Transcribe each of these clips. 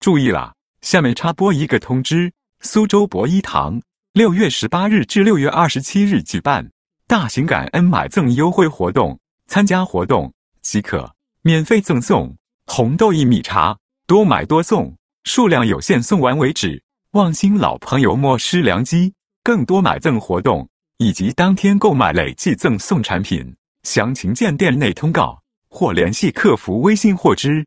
注意了，下面插播一个通知：苏州博一堂六月十八日至六月二十七日举办大型感恩买赠优惠活动，参加活动即可免费赠送红豆薏米茶，多买多送，数量有限，送完为止。望新老朋友莫失良机，更多买赠活动以及当天购买累计赠送产品，详情见店内通告或联系客服微信获知。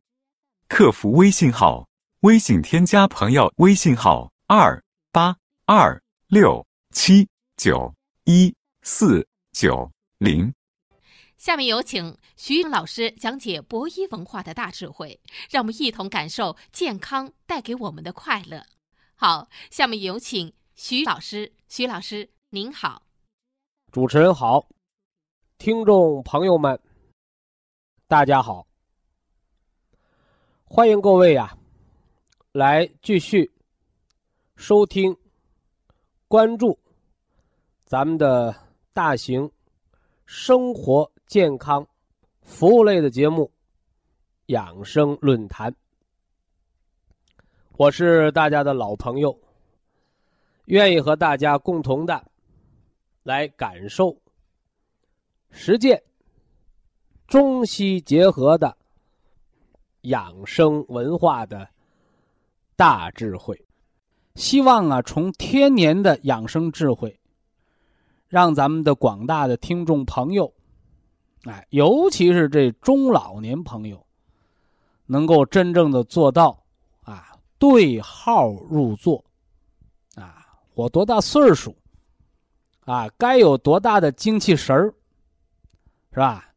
客服微信号：微信添加朋友微信号二八二六七九一四九零。下面有请徐老师讲解博一文化的大智慧，让我们一同感受健康带给我们的快乐。好，下面有请徐老师。徐老师，您好。主持人好，听众朋友们，大家好。欢迎各位呀，来继续收听、关注咱们的大型生活健康服务类的节目《养生论坛》。我是大家的老朋友，愿意和大家共同的来感受、实践中西结合的养生文化的大智慧。希望啊，从天年的养生智慧，让咱们的广大的听众朋友，哎，尤其是这中老年朋友，能够真正的做到啊。对号入座，啊，我多大岁数，啊，该有多大的精气神儿，是吧？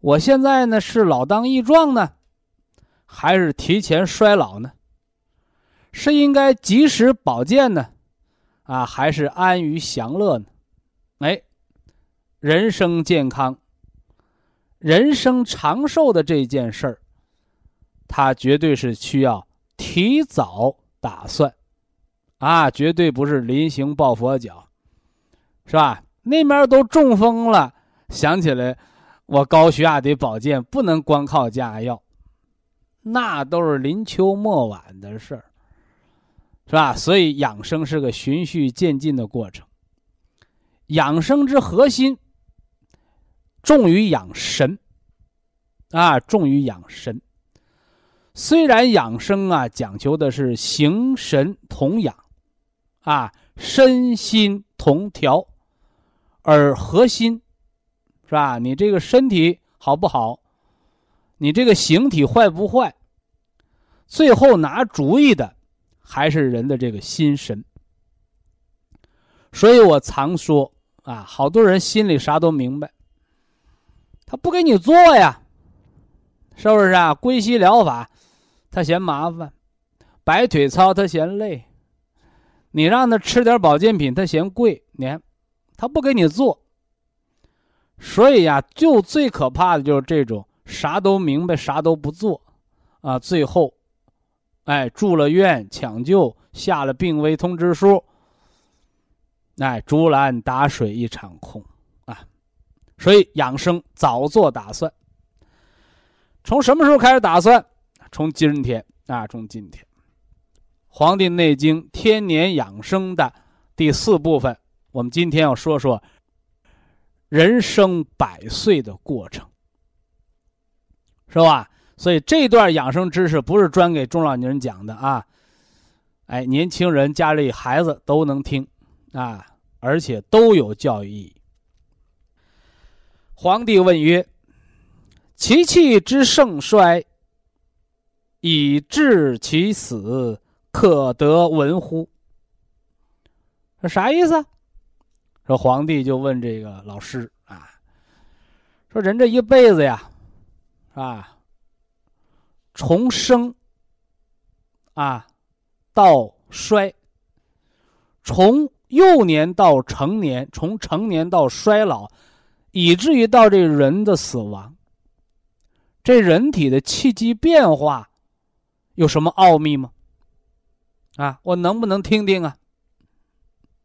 我现在呢是老当益壮呢，还是提前衰老呢？是应该及时保健呢，啊，还是安于享乐呢？哎，人生健康、人生长寿的这件事儿，它绝对是需要。提早打算，啊，绝对不是临行抱佛脚，是吧？那边都中风了，想起来我高血压得保健，不能光靠加药，那都是临秋末晚的事儿，是吧？所以养生是个循序渐进的过程。养生之核心，重于养神，啊，重于养神。虽然养生啊讲求的是形神同养，啊身心同调，而核心是吧？你这个身体好不好？你这个形体坏不坏？最后拿主意的还是人的这个心神。所以我常说啊，好多人心里啥都明白，他不给你做呀，是不是啊？归西疗法。他嫌麻烦，摆腿操他嫌累，你让他吃点保健品他嫌贵，你看，他不给你做。所以呀，就最可怕的就是这种啥都明白啥都不做，啊，最后，哎，住了院抢救下了病危通知书，哎，竹篮打水一场空啊。所以养生早做打算，从什么时候开始打算？从今天啊，从今天，《黄帝内经·天年养生》的第四部分，我们今天要说说人生百岁的过程，是吧？所以这段养生知识不是专给中老年人讲的啊，哎，年轻人家里孩子都能听啊，而且都有教育意义。皇帝问曰：“其气之盛衰。”以致其死，可得闻乎？说啥意思？说皇帝就问这个老师啊，说人这一辈子呀，啊，从生啊到衰，从幼年到成年，从成年到衰老，以至于到这人的死亡，这人体的气机变化。有什么奥秘吗？啊，我能不能听听啊？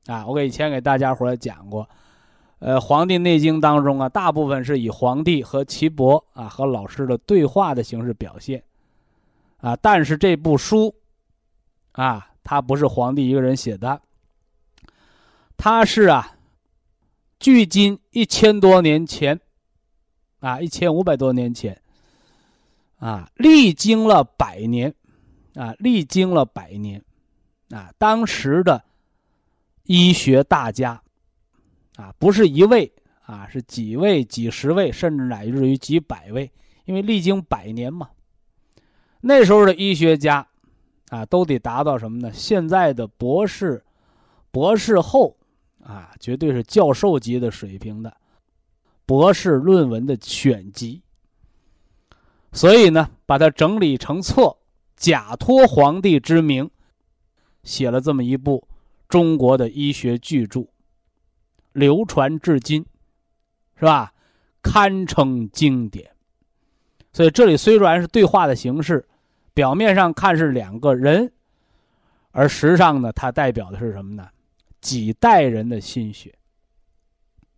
啊，我给以前给大家伙讲过，呃，《黄帝内经》当中啊，大部分是以皇帝和岐伯啊和老师的对话的形式表现，啊，但是这部书啊，他不是皇帝一个人写的，他是啊，距今一千多年前，啊，一千五百多年前，啊，历经了百年，啊，历经了百年，啊，当时的医学大家，啊，不是一位。啊，是几位、几十位，甚至乃至于几百位，因为历经百年嘛。那时候的医学家，啊，都得达到什么呢？现在的博士、博士后，啊，绝对是教授级的水平的博士论文的选集。所以呢，把它整理成册，假托皇帝之名，写了这么一部中国的医学巨著，流传至今。是吧？堪称经典。所以这里虽然是对话的形式，表面上看是两个人，而实际上呢，它代表的是什么呢？几代人的心血。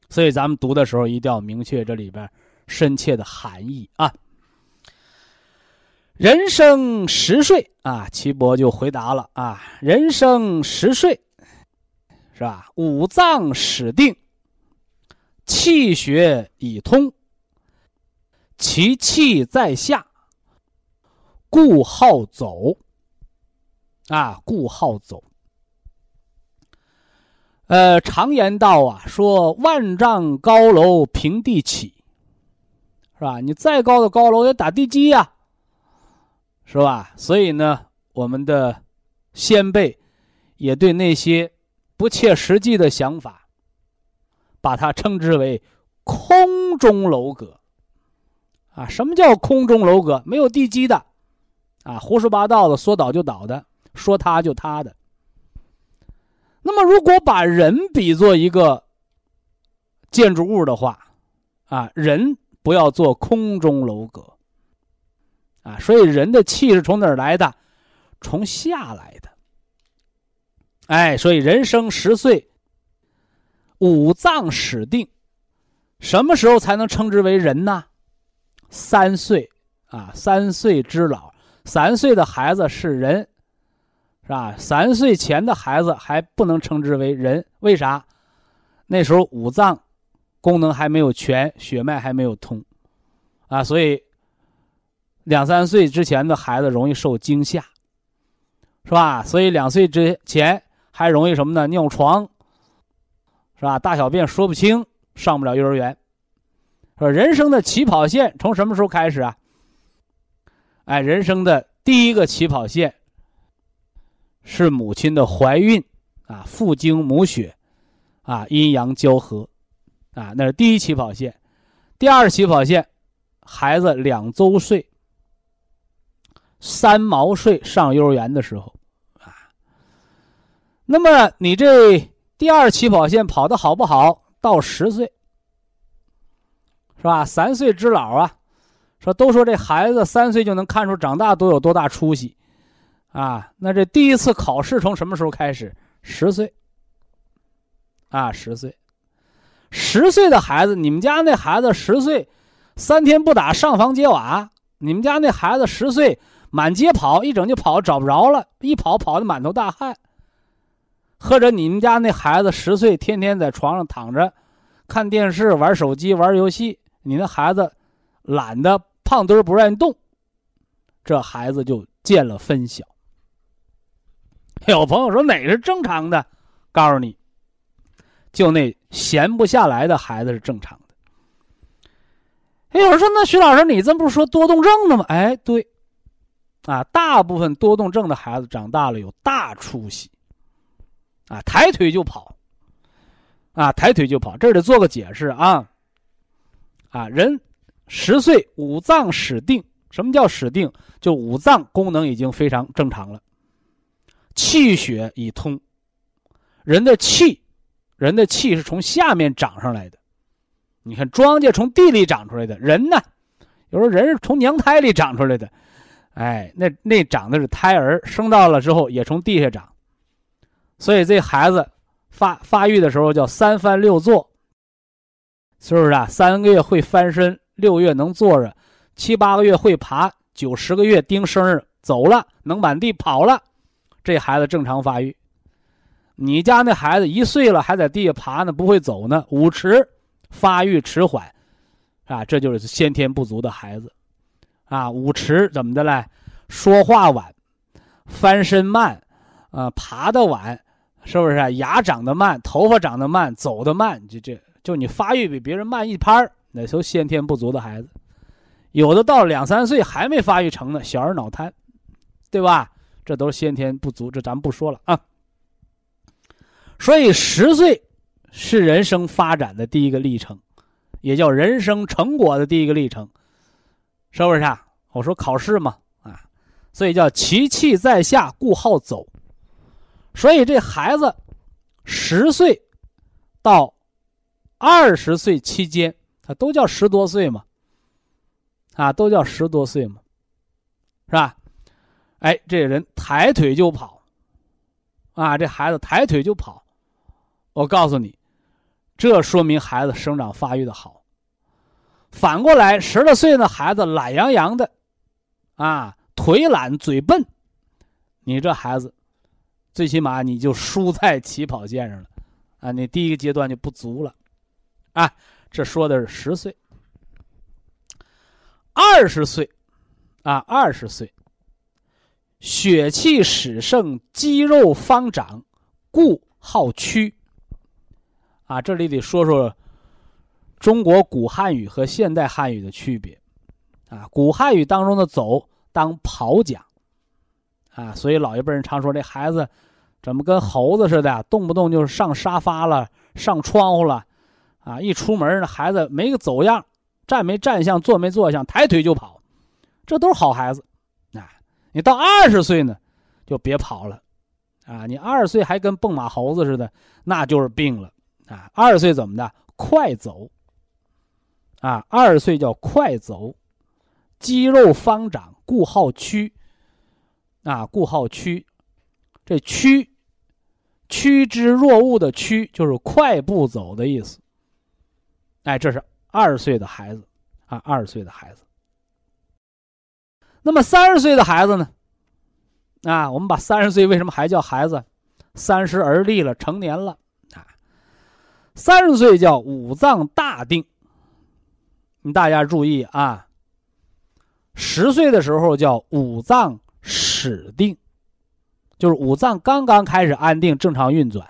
所以咱们读的时候一定要明确这里边深切的含义啊。人生十岁啊，岐伯就回答了啊，人生十岁，是吧？五脏始定。气血已通，其气在下，故好走。啊，故好走。呃，常言道啊，说万丈高楼平地起，是吧？你再高的高楼也打地基呀，是吧？所以呢，我们的先辈也对那些不切实际的想法。把它称之为空中楼阁，啊，什么叫空中楼阁？没有地基的，啊，胡说八道的，说倒就倒的，说塌就塌的。那么，如果把人比作一个建筑物的话，啊，人不要做空中楼阁，啊，所以人的气是从哪儿来的？从下来的。哎，所以人生十岁。五脏始定，什么时候才能称之为人呢？三岁啊，三岁之老，三岁的孩子是人，是吧？三岁前的孩子还不能称之为人，为啥？那时候五脏功能还没有全，血脉还没有通，啊，所以两三岁之前的孩子容易受惊吓，是吧？所以两岁之前还容易什么呢？尿床。是吧？大小便说不清，上不了幼儿园。说人生的起跑线从什么时候开始啊？哎，人生的第一个起跑线是母亲的怀孕啊，父精母血啊，阴阳交合啊，那是第一起跑线。第二起跑线，孩子两周岁、三毛岁上幼儿园的时候啊。那么你这。第二起跑线跑得好不好？到十岁，是吧？三岁之老啊，说都说这孩子三岁就能看出长大都有多大出息，啊，那这第一次考试从什么时候开始？十岁，啊，十岁，十岁的孩子，你们家那孩子十岁，三天不打上房揭瓦，你们家那孩子十岁满街跑，一整就跑找不着了，一跑跑的满头大汗。或者你们家那孩子十岁，天天在床上躺着，看电视、玩手机、玩游戏，你那孩子懒得胖墩儿不愿意动，这孩子就见了分晓。有朋友说哪个是正常的？告诉你，就那闲不下来的孩子是正常的。哎有人说那徐老师，你这不是说多动症的吗？哎，对，啊，大部分多动症的孩子长大了有大出息。啊，抬腿就跑，啊，抬腿就跑，这得做个解释啊。啊，人十岁五脏始定，什么叫始定？就五脏功能已经非常正常了，气血已通。人的气，人的气是从下面长上来的。你看庄稼从地里长出来的，人呢，有时候人是从娘胎里长出来的，哎，那那长的是胎儿，生到了之后也从地下长。所以这孩子发发育的时候叫三翻六坐，是不是啊？三个月会翻身，六月能坐着，七八个月会爬，九十个月丁生日走了，能满地跑了，这孩子正常发育。你家那孩子一岁了还在地下爬呢，不会走呢，五迟，发育迟缓，啊，这就是先天不足的孩子，啊，五迟怎么的嘞？说话晚，翻身慢，啊，爬的晚，是不是？牙长得慢，头发长得慢，走得慢，就这就你发育比别人慢一拍儿，那都先天不足的孩子。有的到两三岁还没发育成呢，小儿脑瘫，对吧？这都是先天不足，这咱们不说了啊。所以十岁是人生发展的第一个历程，也叫人生成果的第一个历程，是不是啊？我说考试嘛，啊，所以叫其气在下，故好走。所以这孩子十岁到二十岁期间，他都叫十多岁嘛。啊，都叫十多岁嘛，是吧？哎，这人抬腿就跑，啊，这孩子抬腿就跑，我告诉你，这说明孩子生长发育的好。反过来，十来岁的孩子懒洋洋的，啊，腿懒嘴笨，你这孩子，最起码你就输在起跑线上了，啊，你第一个阶段就不足了，啊，这说的是十岁。二十岁，啊，二十岁，血气始盛，肌肉方长，故好屈。啊，这里得说说中国古汉语和现代汉语的区别。啊，古汉语当中的“走”当跑讲，啊，所以老一辈人常说这孩子怎么跟猴子似的，动不动就上沙发了，上窗户了，啊，一出门那孩子没个走样。站没站相，坐没坐相，抬腿就跑，这都是好孩子。啊，你到二十岁呢，就别跑了，啊，你二十岁还跟蹦马猴子似的，那就是病了。啊，二十岁怎么的？快走。啊，二十岁叫快走，肌肉方长，故好趋。啊，故好趋，这趋，趋之若鹜的趋，就是快步走的意思。哎，这是。二十岁的孩子，啊，二十岁的孩子。那么三十岁的孩子呢？啊，我们把三十岁为什么还叫孩子？三十而立了，成年了啊。三十岁叫五脏大定。你大家注意啊。十岁的时候叫五脏始定，就是五脏刚刚开始安定、正常运转，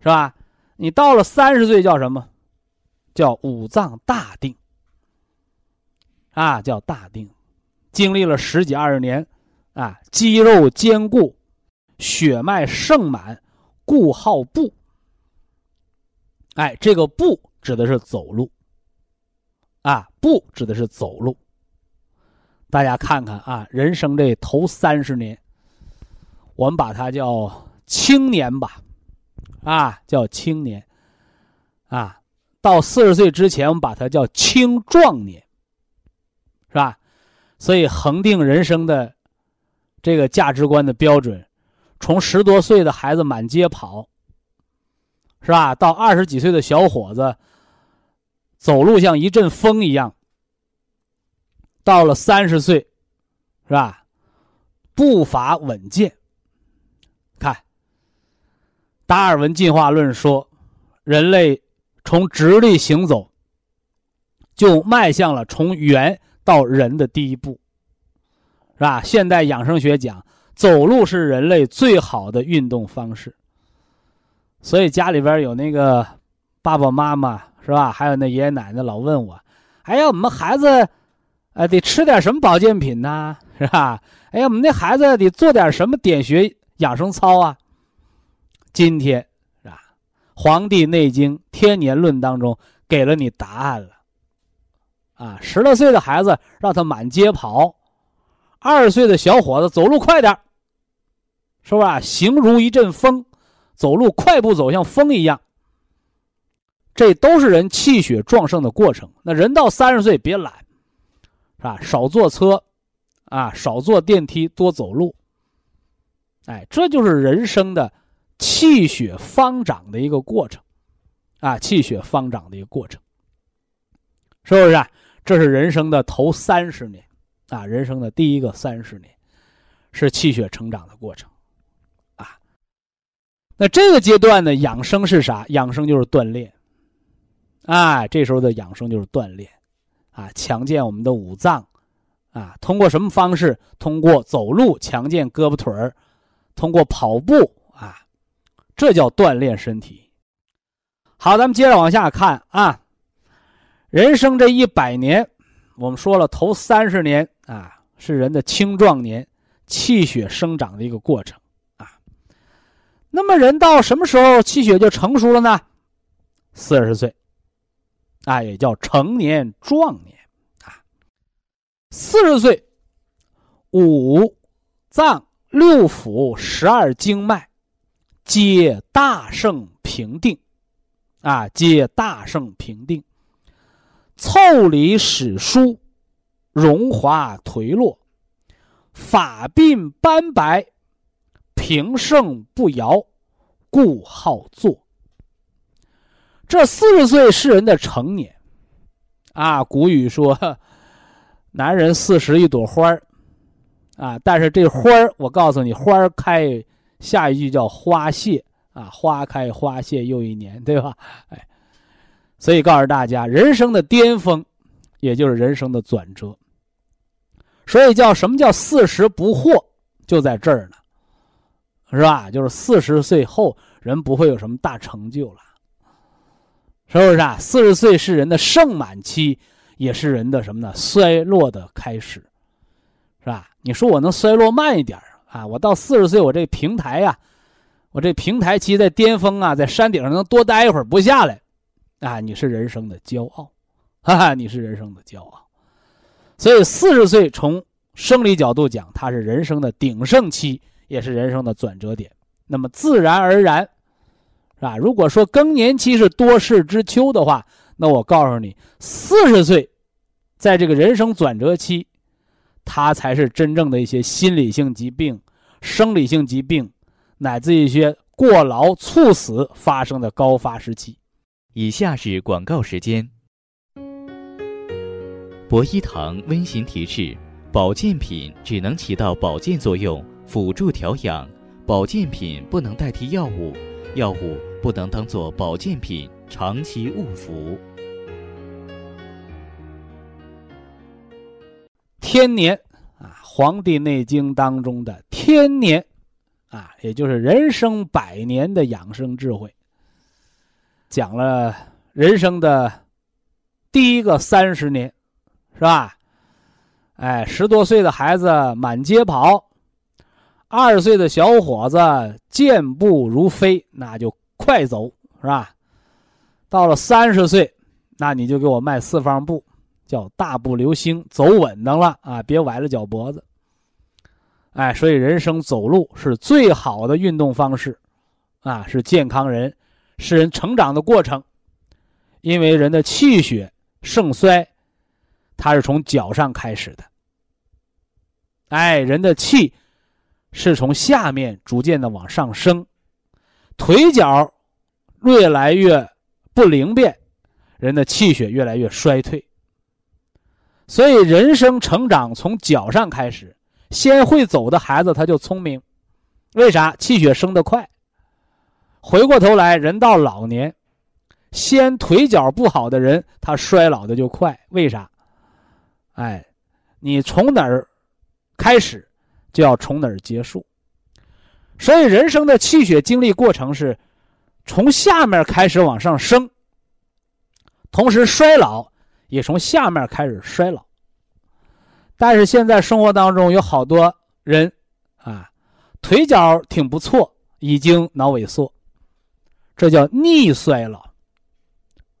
是吧？你到了三十岁叫什么？叫五脏大定，啊，叫大定，经历了十几二十年，啊，肌肉坚固，血脉盛满，故好步。哎，这个步指的是走路，啊，步指的是走路。大家看看啊，人生这头三十年，我们把它叫青年吧，啊，叫青年，啊。到四十岁之前，我们把它叫青壮年，是吧？所以恒定人生的这个价值观的标准，从十多岁的孩子满街跑，是吧？到二十几岁的小伙子走路像一阵风一样，到了三十岁，是吧？步伐稳健。看，达尔文进化论说，人类。从直立行走，就迈向了从猿到人的第一步，是吧？现代养生学讲，走路是人类最好的运动方式。所以家里边有那个爸爸妈妈，是吧？还有那爷爷奶奶老问我：“哎呀，我们孩子，呃，得吃点什么保健品呢？是吧？哎呀，我们那孩子得做点什么点穴养生操啊？”今天。《黄帝内经·天年论》当中给了你答案了，啊，十来岁的孩子让他满街跑，二十岁的小伙子走路快点是吧？形如一阵风，走路快步走像风一样。这都是人气血壮盛的过程。那人到三十岁别懒，是吧？少坐车，啊，少坐电梯，多走路。哎，这就是人生的。气血方长的一个过程，啊，气血方长的一个过程，是不是？这是人生的头三十年，啊，人生的第一个三十年，是气血成长的过程，啊。那这个阶段呢，养生是啥？养生就是锻炼，啊，这时候的养生就是锻炼，啊，强健我们的五脏，啊，通过什么方式？通过走路强健胳膊腿儿，通过跑步，这叫锻炼身体。好，咱们接着往下看啊，人生这一百年。我们说了，头三十年啊是人的青壮年，气血生长的一个过程啊。那么人到什么时候气血就成熟了呢？四十岁，啊，也叫成年壮年啊。四十岁，五脏六腑十二经脉皆大盛平定，啊，皆大盛平定。凑理史书，荣华颓落，发鬓斑白，平盛不摇，故好坐。这四十岁是人的成年，啊，古语说，男人四十一朵花儿，啊，但是这花儿，我告诉你，花开，下一句叫花谢，啊，花开花谢又一年，对吧？哎。所以告诉大家，人生的巅峰，也就是人生的转折。所以叫什么叫四十不惑，就在这儿呢，是吧？就是四十岁后，人不会有什么大成就了，是不是啊？四十岁是人的盛满期，也是人的什么呢？衰落的开始，是吧？你说我能衰落慢一点啊啊？我到四十岁，我这平台呀，我这平台期在巅峰啊，在山顶上能多待一会儿不下来。啊，你是人生的骄傲，哈哈，你是人生的骄傲。所以四十岁从生理角度讲，它是人生的鼎盛期，也是人生的转折点。那么自然而然，是吧？如果说更年期是多事之秋的话，那我告诉你，四十岁，在这个人生转折期，它才是真正的一些心理性疾病、生理性疾病，乃至一些过劳猝死发生的高发时期。以下是广告时间。博一堂温馨提示：保健品只能起到保健作用，辅助调养；保健品不能代替药物，药物不能当做保健品长期误服。天年啊，《黄帝内经》当中的天年啊，也就是人生百年的养生智慧。讲了人生的第一个三十年，是吧？哎，十多岁的孩子满街跑，二十岁的小伙子健步如飞，那就快走，是吧？到了三十岁，那你就给我迈四方步，叫大步流星，走稳当了啊，别崴了脚脖子。哎，所以人生走路是最好的运动方式，啊，是健康人。是人成长的过程，因为人的气血盛衰，它是从脚上开始的。哎，人的气是从下面逐渐的往上升，腿脚越来越不灵便，人的气血越来越衰退。所以，人生成长从脚上开始，先会走的孩子他就聪明，为啥？气血升得快。回过头来，人到老年，先腿脚不好的人，他衰老的就快。为啥？哎，你从哪儿开始，就要从哪儿结束。所以，人生的气血经历过程是从下面开始往上升，同时衰老也从下面开始衰老。但是现在生活当中有好多人啊，腿脚挺不错，已经脑萎缩。这叫逆衰老，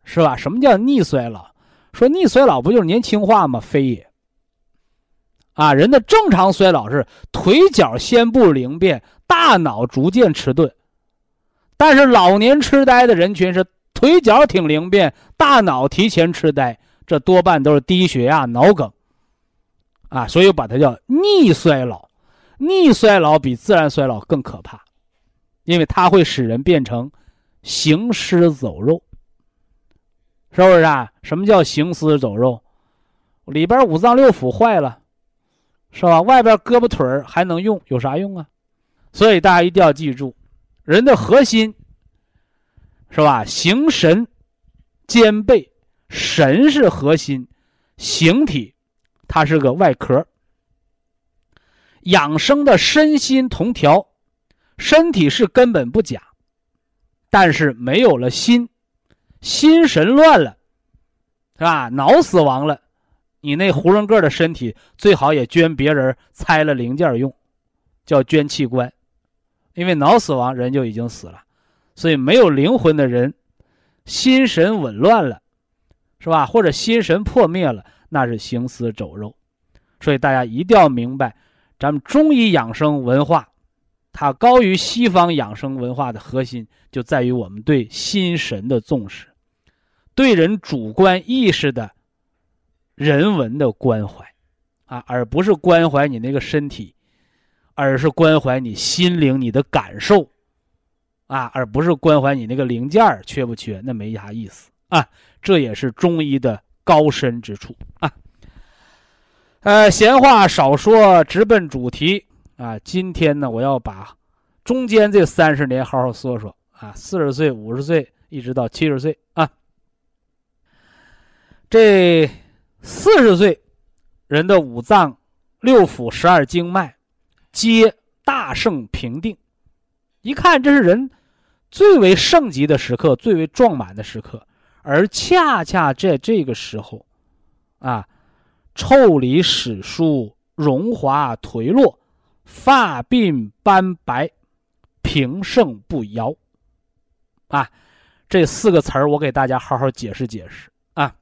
是吧？什么叫逆衰老？说逆衰老不就是年轻化吗？非也。啊，人的正常衰老是腿脚先不灵便，大脑逐渐迟钝。但是老年痴呆的人群是腿脚挺灵便，大脑提前痴呆，这多半都是低血压、脑梗。啊，所以把它叫逆衰老。逆衰老比自然衰老更可怕，因为它会使人变成。行尸走肉，是不是啊？什么叫行尸走肉？里边五脏六腑坏了，是吧？外边胳膊腿还能用，有啥用啊？所以大家一定要记住，人的核心是吧？形神兼备，神是核心，形体它是个外壳。养生的身心同调，身体是根本不假，但是没有了心，心神乱了，是吧？脑死亡了，你那囫囵个的身体最好也捐别人拆了零件用，叫捐器官，因为脑死亡人就已经死了，所以没有灵魂的人，心神紊乱了，是吧？或者心神破灭了，那是行尸走肉，所以大家一定要明白。咱们中医养生文化，它高于西方养生文化的核心就在于我们对心神的重视，对人主观意识的人文的关怀，啊，而不是关怀你那个身体，而是关怀你心灵你的感受，啊，而不是关怀你那个零件缺不缺，那没啥意思啊。这也是中医的高深之处啊。呃，闲话少说，直奔主题啊！今天呢，我要把中间这三十年好好说说啊，四十岁、五十岁一直到七十岁啊。这四十岁人的五脏六腑、十二经脉皆大盛平定，一看这是人最为盛极的时刻，最为壮满的时刻，而恰恰在这个时候，啊。臭里史书，荣华颓落，发鬓斑白，平盛不摇。啊，这四个词儿我给大家好好解释解释啊。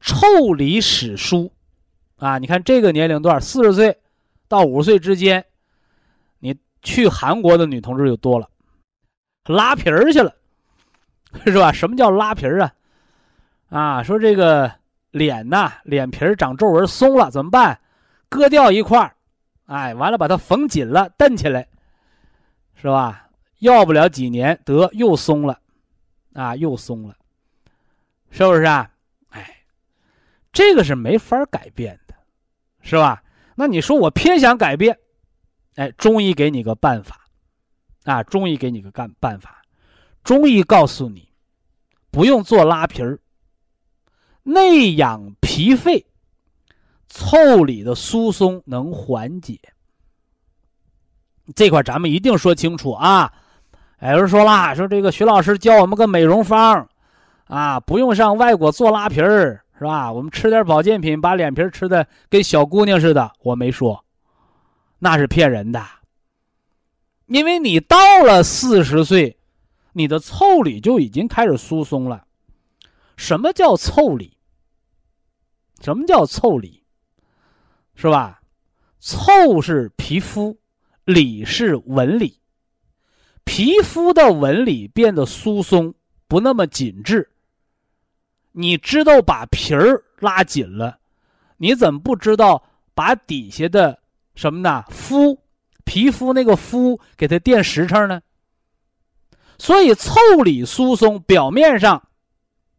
臭里史书，啊，你看这个年龄段，四十岁到五十岁之间，你去韩国的女同志就多了，拉皮儿去了，是吧？什么叫拉皮儿啊？啊，说这个。脸呐，脸皮儿长皱纹松了怎么办？割掉一块儿哎，完了把它缝紧了，蹬起来，是吧？要不了几年得又松了，啊，又松了，是不是啊？哎，这个是没法改变的，是吧？那你说我偏想改变，哎，中医给你个办法，啊，中医给你个干办法，中医告诉你，不用做拉皮儿。内养脾肺，腠理的疏松能缓解。这块咱们一定说清楚啊！有人说啦，说这个徐老师教我们个美容方，啊，不用上外国做拉皮儿，是吧？我们吃点保健品，把脸皮吃的跟小姑娘似的。我没说，那是骗人的。因为你到了四十岁，你的腠理就已经开始疏松了。什么叫腠理？什么叫腠理？是吧？腠是皮肤，理是纹理。皮肤的纹理变得疏松，不那么紧致。你知道把皮儿拉紧了，你怎么不知道把底下的什么呢？肤，皮肤那个肤给它垫实诚呢？所以腠理疏松，表面上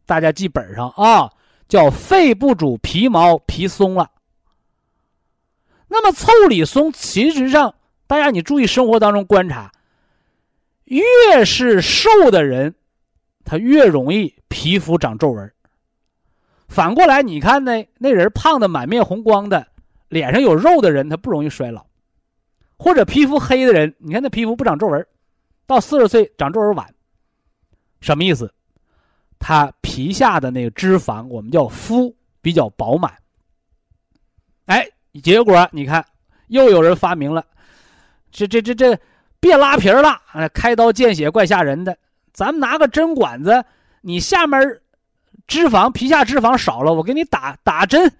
大家记本上啊。叫肺不主皮毛，皮松了。那么腠理松，其实上大家你注意生活当中观察，越是瘦的人，他越容易皮肤长皱纹。反过来，你看那那人胖的满面红光的，脸上有肉的人，他不容易衰老；或者皮肤黑的人，你看那皮肤不长皱纹，到四十岁长皱纹晚。什么意思？他皮下的那个脂肪，我们叫肤，比较饱满。哎，结果你看，又有人发明了，这这这这，别拉皮了，开刀见血怪吓人的。咱们拿个针管子，你下面脂肪皮下脂肪少了，我给你打打针，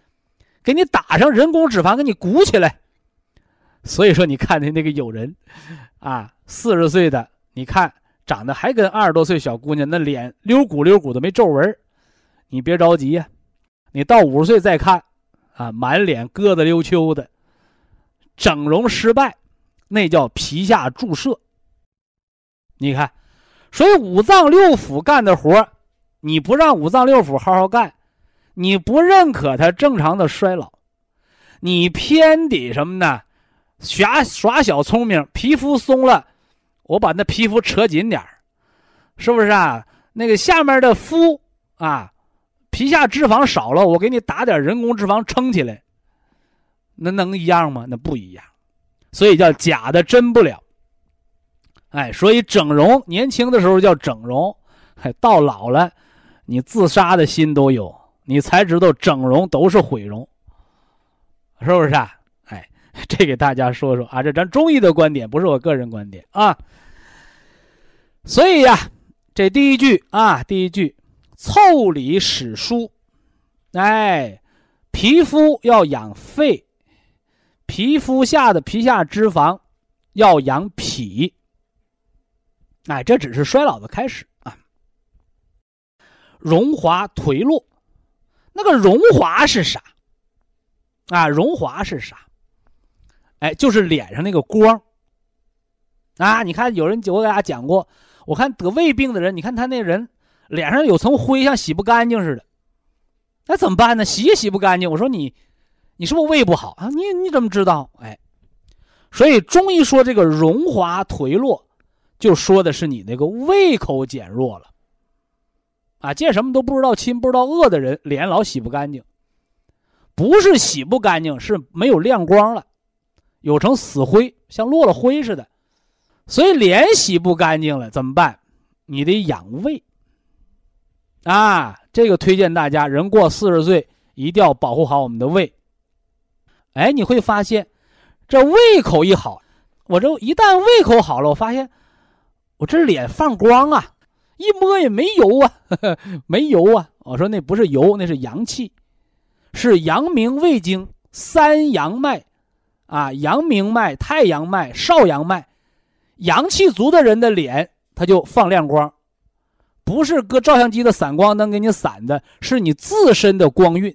给你打上人工脂肪，给你鼓起来。所以说，你看的那个有人，啊，四十岁的，你看。长得还跟二十多岁小姑娘，那脸溜鼓溜鼓的，没皱纹你别着急呀，你到五十岁再看，啊，满脸疙瘩溜秋的，整容失败，那叫皮下注射。你看，所以五脏六腑干的活你不让五脏六腑好好干，你不认可它正常的衰老，你偏得什么呢？耍耍小聪明，皮肤松了，我把那皮肤扯紧点是不是啊？那个下面的肤啊，皮下脂肪少了，我给你打点人工脂肪撑起来，那能一样吗？那不一样，所以叫假的真不了。哎，所以整容年轻的时候叫整容，哎，到老了，你自杀的心都有，你才知道整容都是毁容，是不是啊？这给大家说说啊，这咱中医的观点，不是我个人观点啊。所以呀，这第一句啊，第一句，腠理始疏，哎，皮肤要养肺，皮肤下的皮下脂肪要养脾。哎，这只是衰老的开始啊！荣华颓落，那个荣华是啥？啊，荣华是啥？哎，就是脸上那个光。啊，你看有人我给大家讲过，我看得胃病的人，你看他那人脸上有层灰，像洗不干净似的。那怎么办呢？洗也洗不干净。我说你，你是不是胃不好啊？你你怎么知道？哎，所以中医说这个荣华颓落。就说的是你那个胃口减弱了，啊，见什么都不知道亲不知道饿的人，脸老洗不干净，不是洗不干净，是没有亮光了，有成死灰，像落了灰似的，所以脸洗不干净了怎么办？你得养胃，啊，这个推荐大家，人过四十岁一定要保护好我们的胃。哎，你会发现，这胃口一好，我这一旦胃口好了，我发现。我这脸放光啊，一摸也没油啊，没油啊。我说那不是油，那是阳气，是阳明胃经三阳脉，啊，阳明脉、太阳脉、少阳脉，阳气足的人的脸他就放亮光，不是搁照相机的散光灯给你散的，是你自身的光晕。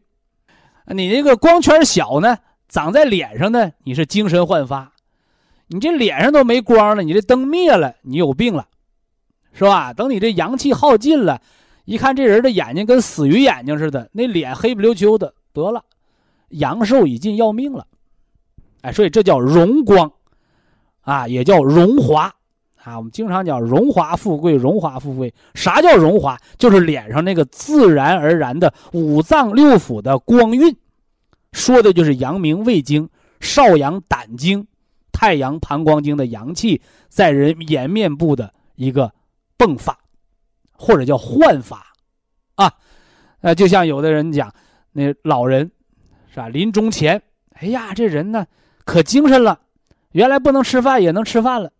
你那个光圈小呢，长在脸上呢，你是精神焕发。你这脸上都没光了，你这灯灭了，你有病了，是吧？等你这阳气耗尽了，一看这人的眼睛跟死鱼眼睛似的，那脸黑不溜秋的，得了，阳寿已尽，要命了。哎，所以这叫荣光，啊，也叫荣华，啊，我们经常讲荣华富贵，荣华富贵。啥叫荣华？就是脸上那个自然而然的五脏六腑的光晕，说的就是阳明胃经、少阳胆经。太阳膀胱经的阳气在人颜面部的一个迸发，或者叫焕发，啊，呃，就像有的人讲，那老人是吧？临终前，哎呀，这人呢可精神了，原来不能吃饭也能吃饭了，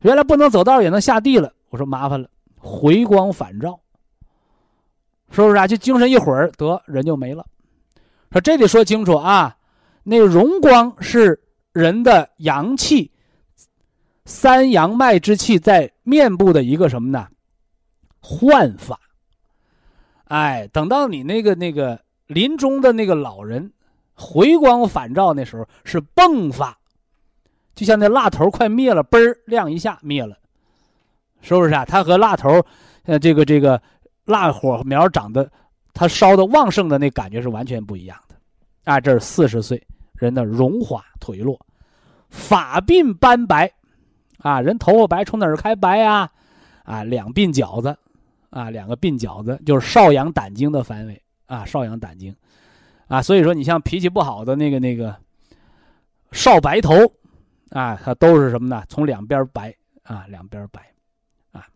原来不能走道也能下地了。我说麻烦了，回光返照，是不是啊？就精神一会儿，得人就没了。说这得说清楚啊，那个荣光是。人的阳气，三阳脉之气在面部的一个什么呢？焕发。哎，等到你那个那个临终的那个老人回光返照那时候是迸发，就像那蜡头快灭了，嘣儿亮一下灭了，是不是啊？它和蜡头，呃，这个这个蜡火苗长得，它烧的旺盛的那感觉是完全不一样的。啊，这是四十岁。人的荣华颓落，发鬓斑白，啊，人头发白从哪儿开白呀？啊，两鬓角子，啊，两个鬓角子就是少阳胆经的范围啊，少阳胆经，啊，所以说你像脾气不好的那个那个少白头，啊，他都是什么呢？从两边白啊，两边白，啊，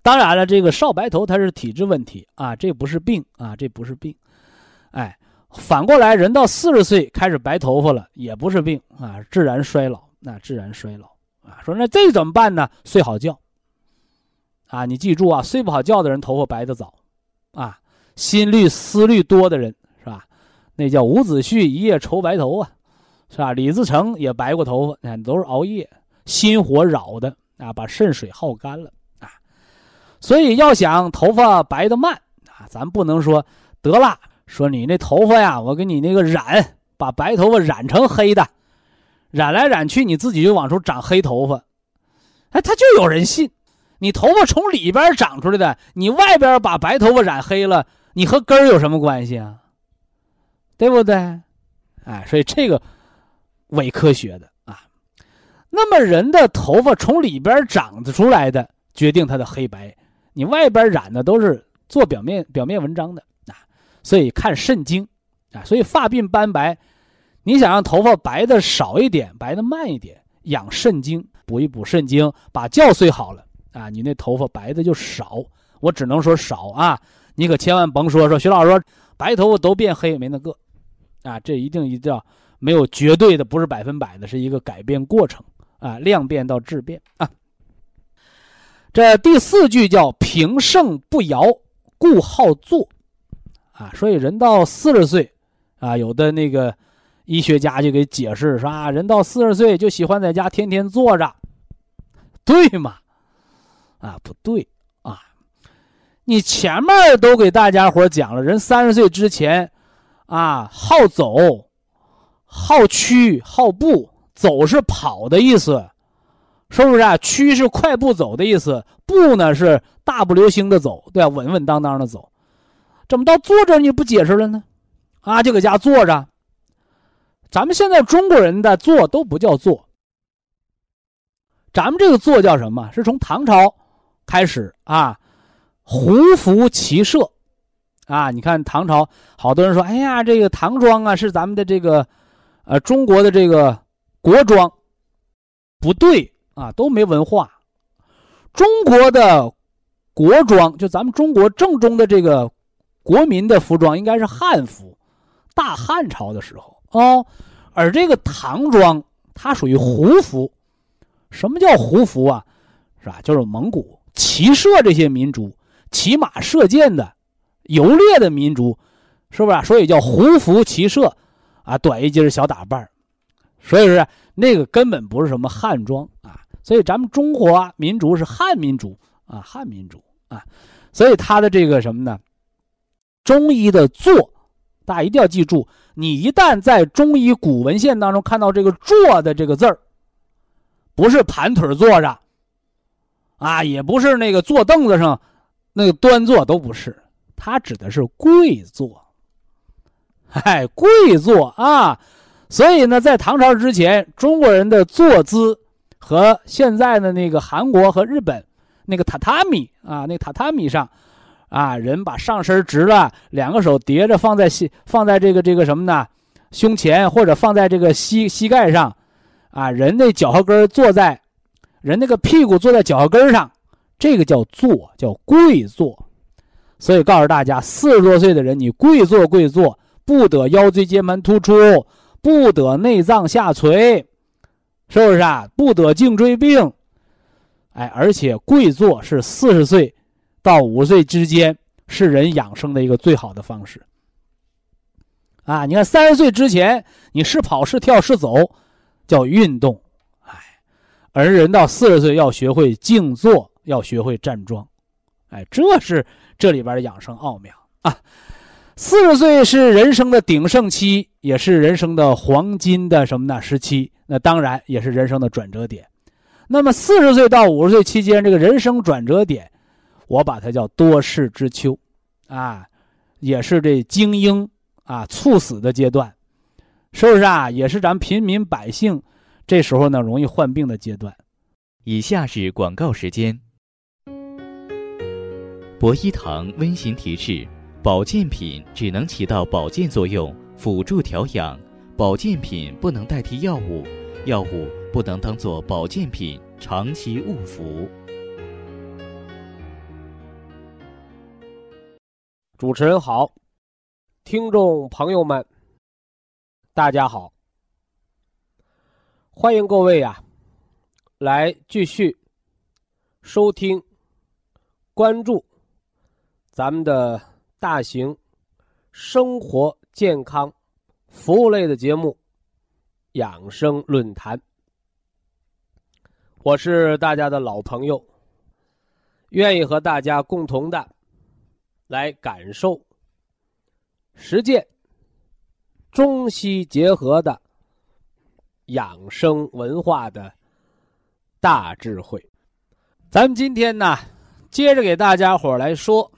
当然了，这个少白头它是体质问题啊，这不是病啊，这不是病，哎。反过来，人到四十岁开始白头发了，也不是病啊，自然衰老，那自然衰老啊。说那这怎么办呢？睡好觉啊！你记住啊，睡不好觉的人头发白的早，啊，心虑思虑多的人？那叫伍子胥一夜愁白头啊，是吧？李自成也白过头发，看都是熬夜，心火扰的啊，把肾水耗干了啊。所以要想头发白的慢啊，咱不能说得了。说你那头发呀，我给你那个染，把白头发染成黑的，染来染去，你自己就往出长黑头发，哎，他就有人信。你头发从里边长出来的，你外边把白头发染黑了，你和根儿有什么关系啊？对不对？哎，所以这个伪科学的啊。那么人的头发从里边长出来的，决定它的黑白，你外边染的都是做表面表面文章的啊。所以看肾经啊，所以发鬓斑白，你想让头发白的少一点，白的慢一点，养肾经，补一补肾经，把觉睡好了啊，你那头发白的就少。我只能说少啊，你可千万甭说说徐老师说白头发都变黑，没那个，啊，这一定一定要没有绝对的，不是百分百的，是一个改变过程啊，量变到质变啊。这第四句叫平盛不摇，故好坐，啊，所以人到四十岁，啊，有的那个医学家就给解释说啊，人到四十岁就喜欢在家天天坐着，对吗？啊，不对啊。你前面都给大家伙讲了，人三十岁之前，啊，好走，好驱，好步。走是跑的意思，是不是啊？驱是快步走的意思，步呢是大步流星的走，对吧？稳稳当当的走。怎么到坐着你不解释了呢？啊，就搁家坐着。咱们现在中国人的坐都不叫坐，咱们这个坐叫什么？是从唐朝开始啊。胡服骑射，啊，你看唐朝好多人说，哎呀，这个唐装啊是咱们的这个，呃，中国的这个国装，不对啊，都没文化。中国的国装，就咱们中国正宗的这个国民的服装，应该是汉服，大汉朝的时候哦。而这个唐装，它属于胡服。什么叫胡服啊？是吧？就是蒙古骑射这些民族。骑马射箭的、游猎的民族，是不是？所以叫胡服骑射，啊，短衣襟小打扮所以说那个根本不是什么汉装啊。所以咱们中华民族是汉民族啊，汉民族啊。所以他的这个什么呢？中医的坐，大家一定要记住，你一旦在中医古文献当中看到这个“坐”的这个字儿，不是盘腿坐着，啊，也不是那个坐凳子上。那个端坐都不是，它指的是跪坐。哎，跪坐啊！所以呢，在唐朝之前，中国人的坐姿和现在的那个韩国和日本那个榻榻米啊，那榻榻米上，啊，人把上身直了，两个手叠着放在膝，放在这个这个什么呢？胸前或者放在这个膝膝盖上，啊，人那脚后跟坐在，人那个屁股坐在脚后跟上。这个叫坐，叫跪坐，所以告诉大家，四十多岁的人，你跪坐跪坐，不得腰椎间盘突出，不得内脏下垂，是不是啊？不得颈椎病，哎，而且跪坐是四十岁到五十岁之间是人养生的一个最好的方式。啊，你看三十岁之前你是跑是跳是走，叫运动，哎，而人到四十岁要学会静坐。要学会站桩，哎，这是这里边的养生奥妙啊！四十岁是人生的鼎盛期，也是人生的黄金的什么呢时期？那当然也是人生的转折点。那么四十岁到五十岁期间，这个人生转折点，我把它叫多事之秋，啊，也是这精英啊猝死的阶段，是不是啊？也是咱平民百姓这时候呢容易患病的阶段。以下是广告时间。博一堂温馨提示：保健品只能起到保健作用，辅助调养；保健品不能代替药物，药物不能当做保健品长期误服。主持人好，听众朋友们，大家好，欢迎各位呀，来继续收听、关注。咱们的大型生活健康服务类的节目《养生论坛》，我是大家的老朋友，愿意和大家共同的来感受、实践中西结合的养生文化的大智慧。咱们今天呢，接着给大家伙来说。《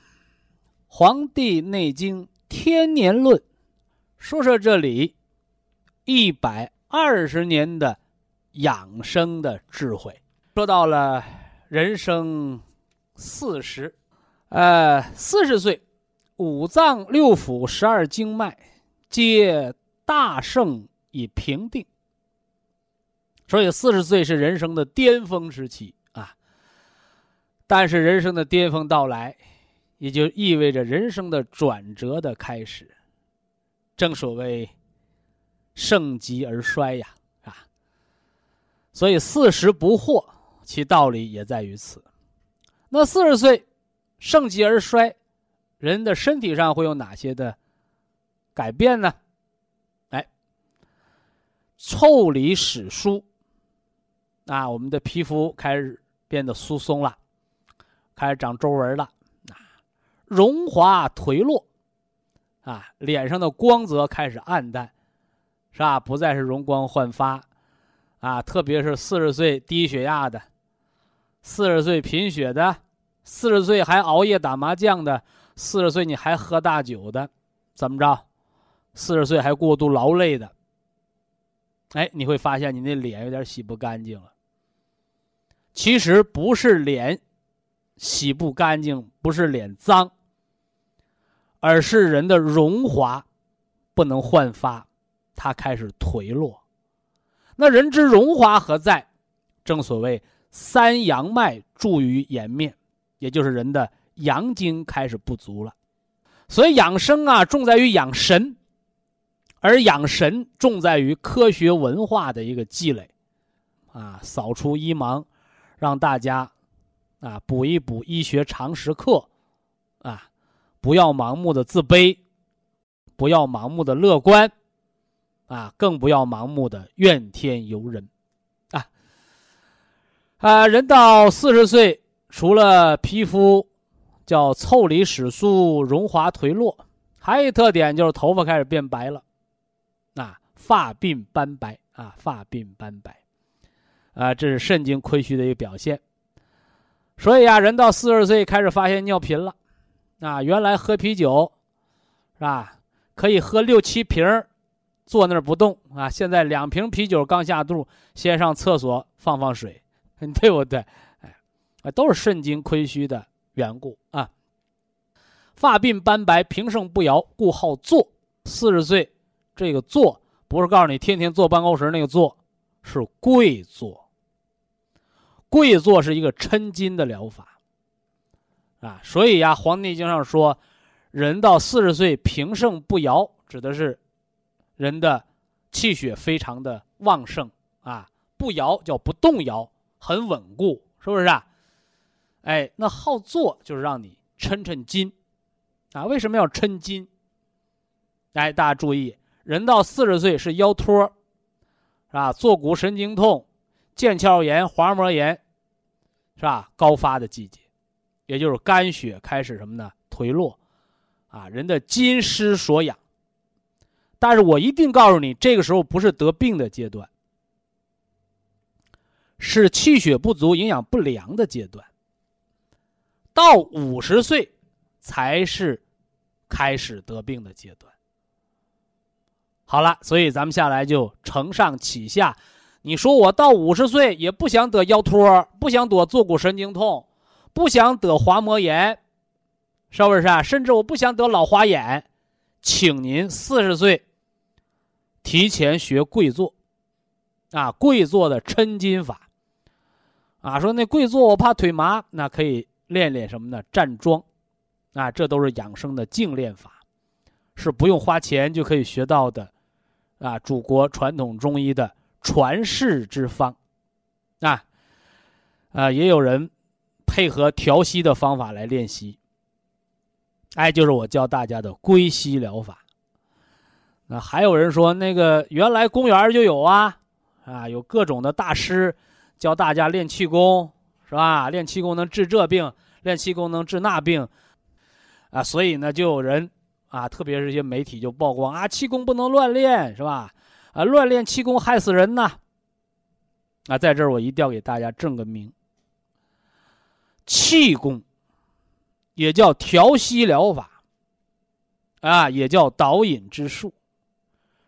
黄帝内经·天年论》，说说这里一百二十年的养生的智慧。说到了人生四十，呃，四十岁，五脏六腑、十二经脉皆大盛已平定，所以四十岁是人生的巅峰时期啊。但是人生的巅峰到来，也就意味着人生的转折的开始。正所谓盛极而衰呀，啊，所以四十不惑，其道理也在于此。那四十岁盛极而衰，人的身体上会有哪些的改变呢？哎，腠理始疏，啊，我们的皮肤开始变得疏松了。开始长皱纹了，荣华颓落，啊，脸上的光泽开始暗淡，是吧？不再是容光焕发，啊，特别是四十岁低血压的，四十岁贫血的，四十岁还熬夜打麻将的，四十岁你还喝大酒的，怎么着？四十岁还过度劳累的，哎，你会发现你那脸有点洗不干净了。其实不是脸。洗不干净不是脸脏，而是人的荣华不能焕发，它开始颓落。那人之荣华何在？正所谓三阳脉注于颜面，也就是人的阳精开始不足了。所以养生啊，重在于养神，而养神重在于科学文化的一个积累，啊，扫除一盲，让大家。啊，补一补医学常识课，啊，不要盲目的自卑，不要盲目的乐观，啊，更不要盲目的怨天尤人，啊，啊，人到四十岁，除了皮肤叫腠理始疏、荣华颓落，还有一特点就是头发开始变白了，啊，发鬓斑白，啊，发鬓斑白，啊，这是肾经亏虚的一个表现。所以啊，人到四十岁开始发现尿频了，啊，原来喝啤酒，是吧？可以喝六七瓶坐那儿不动啊。现在两瓶啤酒刚下肚，先上厕所放放水，对不对？哎，都是肾精亏虚的缘故啊。发鬓斑白，平盛不摇，故好坐。四十岁，这个坐不是告诉你天天坐办公室那个坐，是跪坐。跪坐是一个抻筋的疗法，啊，所以呀，《黄帝内经》上说，人到四十岁平盛不摇，指的是人的气血非常的旺盛啊，不摇叫不动摇，很稳固，是不是啊？哎，那好坐就是让你抻抻筋，啊，为什么要抻筋？哎，大家注意，人到四十岁是腰托，是吧？坐骨神经痛。腱鞘炎、滑膜炎，是吧？高发的季节，也就是肝血开始什么呢？颓落，啊，人的筋失所养。但是我一定告诉你，这个时候不是得病的阶段，是气血不足、营养不良的阶段。到五十岁，才是开始得病的阶段。好了，所以咱们下来就承上启下。你说我到五十岁也不想得腰托，不想得坐骨神经痛，不想得滑膜炎，是不是啊？甚至我不想得老花眼，请您四十岁提前学跪坐，啊，跪坐的抻筋法，啊，说那跪坐我怕腿麻，那可以练练什么呢？站桩，啊，这都是养生的静练法，是不用花钱就可以学到的，啊，祖国传统中医的。传世之方，啊，啊，也有人配合调息的方法来练习。哎，就是我教大家的归息疗法。那还有人说，那个原来公园就有啊，啊，有各种的大师教大家练气功，是吧？练气功能治这病，练气功能治那病，啊，所以呢，就有人啊，特别是一些媒体就曝光啊，气功不能乱练，是吧？啊，乱练气功害死人呐！啊，在这儿我一定要给大家正个名。气功也叫调息疗法，啊，也叫导引之术，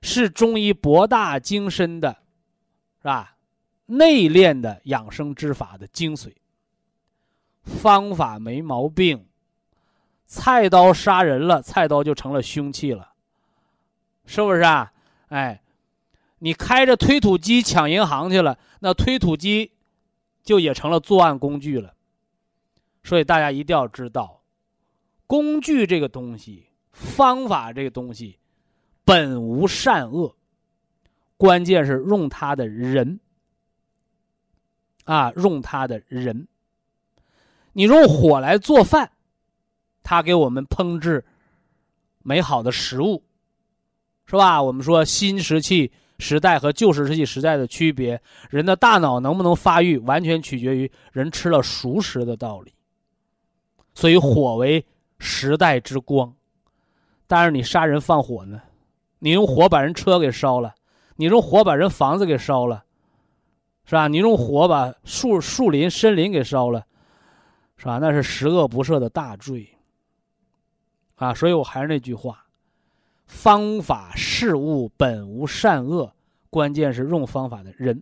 是中医博大精深的，是吧？内练的养生之法的精髓。方法没毛病，菜刀杀人了，菜刀就成了凶器了，是不是啊？哎，你开着推土机抢银行去了，那推土机就也成了作案工具了。所以大家一定要知道，工具这个东西，方法这个东西，本无善恶，关键是用它的人。啊，用它的人。你用火来做饭，它给我们烹制美好的食物，是吧？我们说新石器时代和旧石器时代的区别，人的大脑能不能发育，完全取决于人吃了熟食的道理。所以火为时代之光，但是你杀人放火呢？你用火把人车给烧了，你用火把人房子给烧了，是吧？你用火把树树林森林给烧了。是吧？那是十恶不赦的大罪。啊，所以我还是那句话：方法事物本无善恶，关键是用方法的人。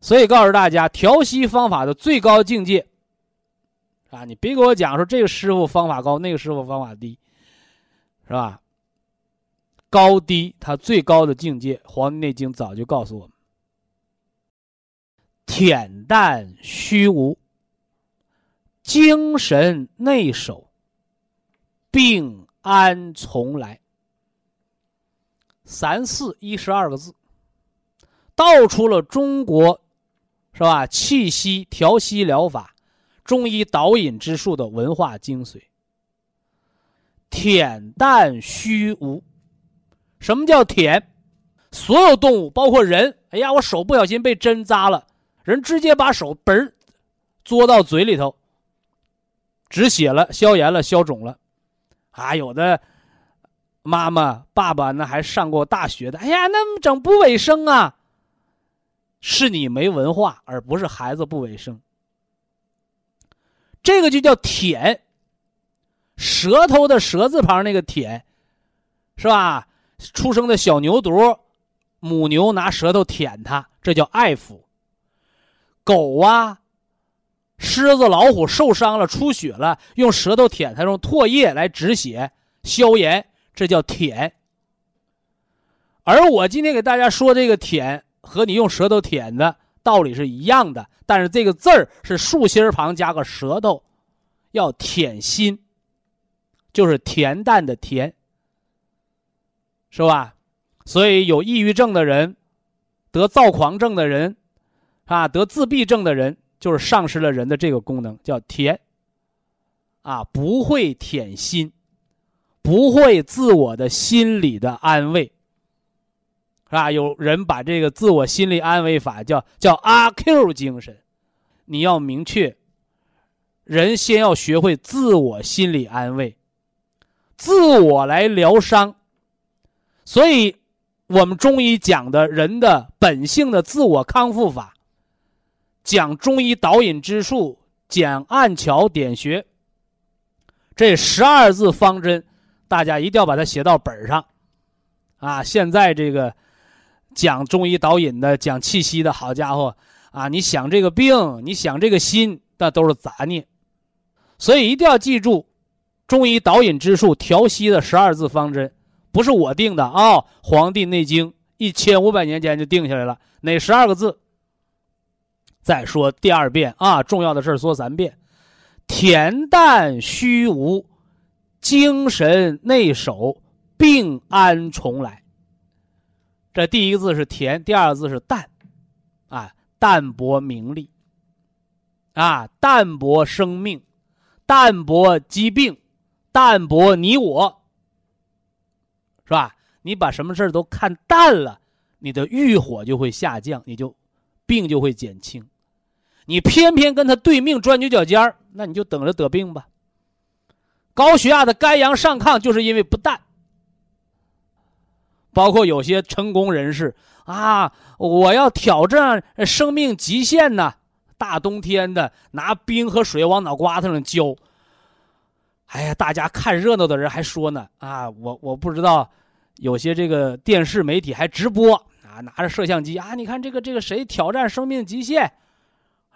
所以告诉大家，调息方法的最高境界，啊，你别给我讲说这个师傅方法高，那个师傅方法低，是吧？高低，他最高的境界，《黄帝内经》早就告诉我们：恬淡虚无。精神内守，病安从来。三四一十二个字，道出了中国，是吧？气息调息疗法，中医导引之术的文化精髓。恬淡虚无，什么叫恬？所有动物，包括人，哎呀，我手不小心被针扎了，人直接把手嘣儿，嘬到嘴里头。止血了，消炎了，消肿了，啊，有的妈妈、爸爸那还上过大学的，哎呀，那么整不卫生啊！是你没文化，而不是孩子不卫生。这个就叫舔，舌头的舌字旁那个舔，是吧？出生的小牛犊，母牛拿舌头舔它，这叫爱抚。狗啊。狮子、老虎受伤了、出血了，用舌头舔它，用唾液来止血、消炎，这叫舔。而我今天给大家说这个舔，和你用舌头舔的道理是一样的，但是这个字儿是竖心旁加个舌头，要舔心，就是恬淡的恬，是吧？所以有抑郁症的人，得躁狂症的人，啊，得自闭症的人。就是丧失了人的这个功能，叫甜。啊，不会舔心，不会自我的心理的安慰，是吧？有人把这个自我心理安慰法叫叫阿 Q 精神，你要明确，人先要学会自我心理安慰，自我来疗伤。所以，我们中医讲的人的本性的自我康复法。讲中医导引之术，讲按桥点穴。这十二字方针，大家一定要把它写到本上，啊！现在这个讲中医导引的、讲气息的，好家伙啊！你想这个病，你想这个心，那都是杂念。所以一定要记住，中医导引之术调息的十二字方针，不是我定的啊，《黄帝内经》一千五百年前就定下来了，哪十二个字？再说第二遍啊，重要的事说三遍：恬淡虚无，精神内守，病安从来。这第一个字是甜，第二个字是淡，啊，淡泊名利，啊，淡泊生命，淡泊疾病，淡泊你我，是吧？你把什么事都看淡了，你的欲火就会下降，你就病就会减轻。你偏偏跟他对命钻牛角尖儿，那你就等着得病吧。高血压的肝阳上亢，就是因为不淡。包括有些成功人士啊，我要挑战生命极限呢，大冬天的拿冰和水往脑瓜子上浇。哎呀，大家看热闹的人还说呢啊，我我不知道有些这个电视媒体还直播啊，拿着摄像机啊，你看这个这个谁挑战生命极限，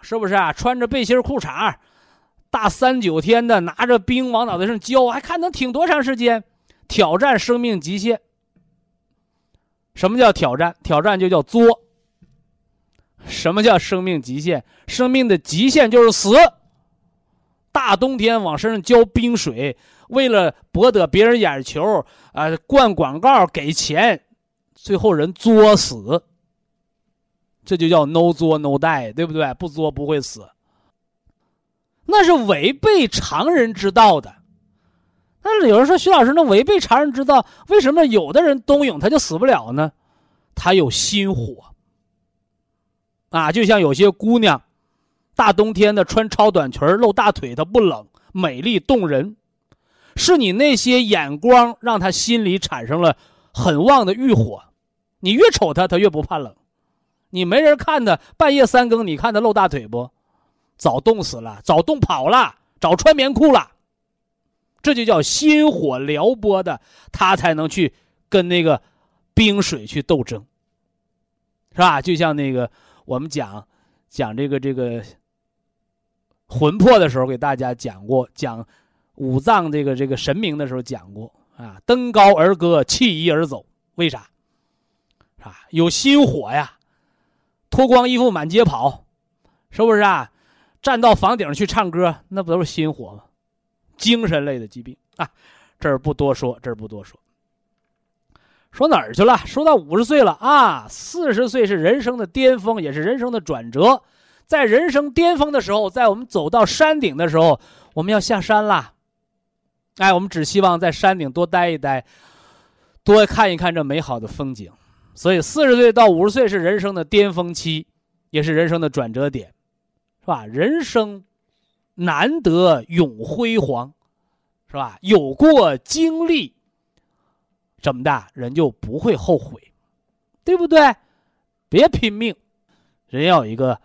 是不是啊？穿着背心裤衩，大三九天的拿着冰往脑袋上浇，还看能挺多长时间？挑战生命极限。什么叫挑战？挑战就叫作。什么叫生命极限？生命的极限就是死。大冬天往身上浇冰水，为了博得别人眼球啊，灌广告给钱，最后人作死。这就叫 no 作 no die，对不对？不作不会死。那是违背常人之道的。但是有人说徐老师，那违背常人之道，为什么有的人冬泳他就死不了呢？他有心火。啊，就像有些姑娘，大冬天的穿超短裙露大腿，她不冷，美丽动人，是你那些眼光让她心里产生了很旺的欲火。你越瞅她，她越不怕冷。你没人看她，半夜三更，你看她露大腿不？早冻死了，早冻跑了，早穿棉裤了。这就叫心火撩拨的，他才能去跟那个冰水去斗争，是吧？就像那个。我们讲讲这个这个魂魄的时候，给大家讲过；讲五脏这个这个神明的时候讲过啊。登高而歌，弃衣而走，为啥？啊，有心火呀！脱光衣服满街跑，是不是啊？站到房顶去唱歌，那不都是心火吗？精神类的疾病啊，这儿不多说，这儿不多说。说哪儿去了？说到五十岁了啊，四十岁是人生的巅峰，也是人生的转折。在人生巅峰的时候，在我们走到山顶的时候，我们要下山啦。哎，我们只希望在山顶多待一待，多看一看这美好的风景。所以，四十岁到五十岁是人生的巅峰期，也是人生的转折点，是吧？人生难得永辉煌，是吧？有过经历。怎么的，人就不会后悔，对不对？别拼命，人要有一个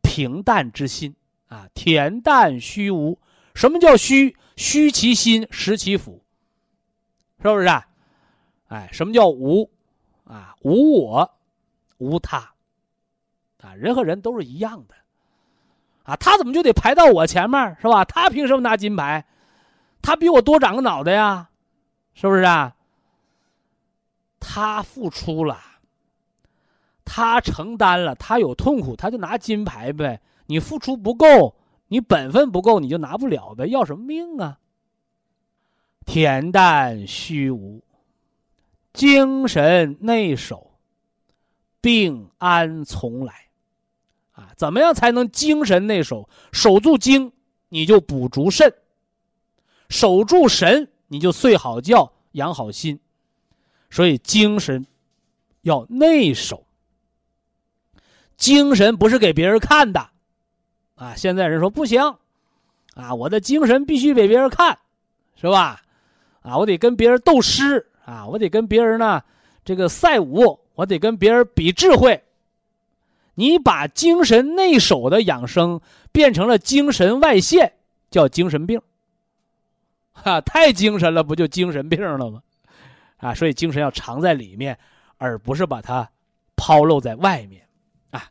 平淡之心啊，恬淡虚无。什么叫虚？虚其心，实其腹，是不是啊？哎，什么叫无？啊，无我，无他。啊，人和人都是一样的。他怎么就得排到我前面，是吧？他凭什么拿金牌？他比我多长个脑袋呀，是不是啊？他付出了，他承担了，他有痛苦，他就拿金牌呗。你付出不够，你本分不够，你就拿不了呗。要什么命啊？恬淡虚无，精神内守，病安从来。啊，怎么样才能精神内守？守住精，你就补足肾；守住神，你就睡好觉，养好心。所以精神要内守，精神不是给别人看的，啊！现在人说不行，啊，我的精神必须给别人看，是吧？啊，我得跟别人斗诗啊，我得跟别人呢这个赛武，我得跟别人比智慧。你把精神内守的养生变成了精神外现，叫精神病。哈，太精神了，不就精神病了吗？啊，所以精神要藏在里面，而不是把它抛露在外面，啊。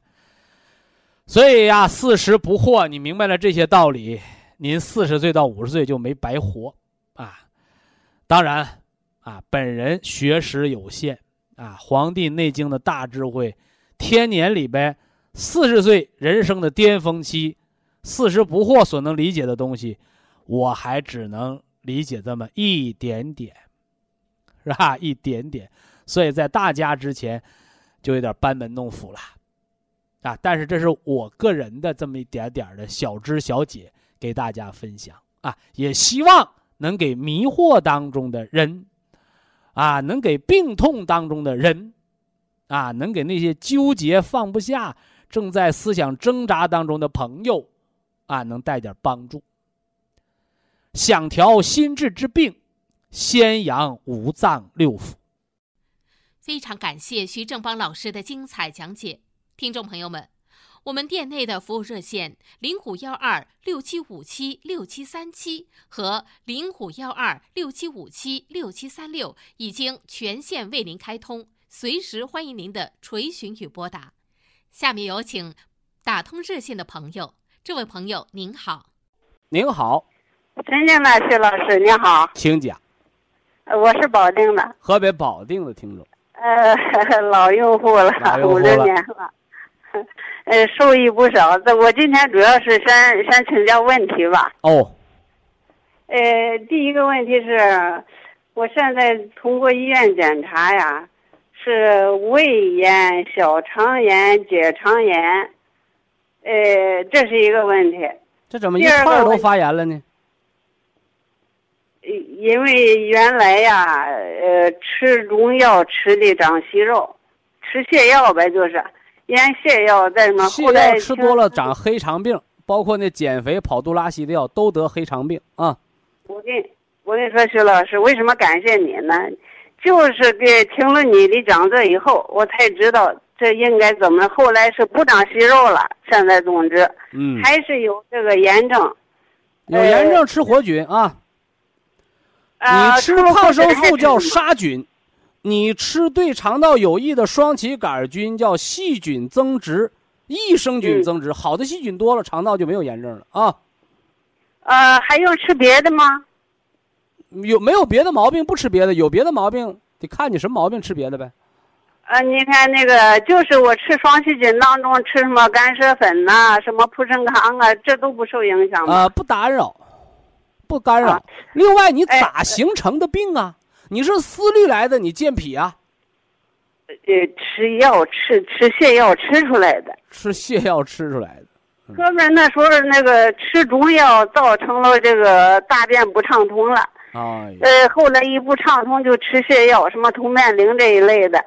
所以呀，四十不惑，你明白了这些道理，您四十岁到五十岁就没白活，啊。当然，啊，本人学识有限，啊，《黄帝内经》的大智慧，天年里边四十岁人生的巅峰期，四十不惑所能理解的东西，我还只能理解这么一点点。是吧？一点点，所以在大家之前，就有点班门弄斧了，啊！但是这是我个人的这么一点点的小知小解，给大家分享啊！也希望能给迷惑当中的人，啊，能给病痛当中的人，啊，能给那些纠结放不下、正在思想挣扎当中的朋友，啊，能带点帮助。想调心智之病。先养五脏六腑。非常感谢徐正邦老师的精彩讲解，听众朋友们，我们店内的服务热线零五幺二六七五七六七三七和零五幺二六七五七六七三六已经全线为您开通，随时欢迎您的垂询与拨打。下面有请打通热线的朋友，这位朋友您好，您好，陈静的徐老师您好，请讲。呃我是保定的，河北保定的听众，呃，老用户了五了。六年了，呃，受益不少。这我今天主要是先先请教问题吧。哦，呃，第一个问题是，我现在通过医院检查呀，是胃炎、小肠炎、结肠炎，呃，这是一个问题。这怎么一块儿都发炎了呢？呃因为原来呀，呃，吃中药吃的长息肉，吃泻药呗，就是咽泻药，再什么泻后来药吃多了长黑肠病，包括那减肥跑肚拉稀的药都得黑肠病啊。我跟我跟你说，徐老师，为什么感谢你呢？就是给听了你的讲座以后，我才知道这应该怎么。后来是不长息肉了，现在总之嗯，还是有这个炎症。有炎症吃活菌啊。啊，你吃抗生素叫杀菌，你吃对肠道有益的双歧杆菌叫细菌增殖、益生菌嗯增殖。好的细菌多了，肠道就没有炎症了啊。呃，还用吃别的吗？有没有别的毛病不吃别的？有别的毛病得看你什么毛病吃别的呗。呃，你看那个，就是我吃双歧菌当中吃什么干涉粉呐、什么普生康啊，这都不受影响吗？啊、不打扰，不干扰。啊另外，你哎咋形成的病啊？你是思虑来的，你健脾啊？呃，吃药吃吃泻药吃出来的。吃泻药吃出来的。哥们那时候那个吃中药造成了这个大便不畅通了，哎，呃，后来一不畅通就吃泻药，什么通便灵这一类的，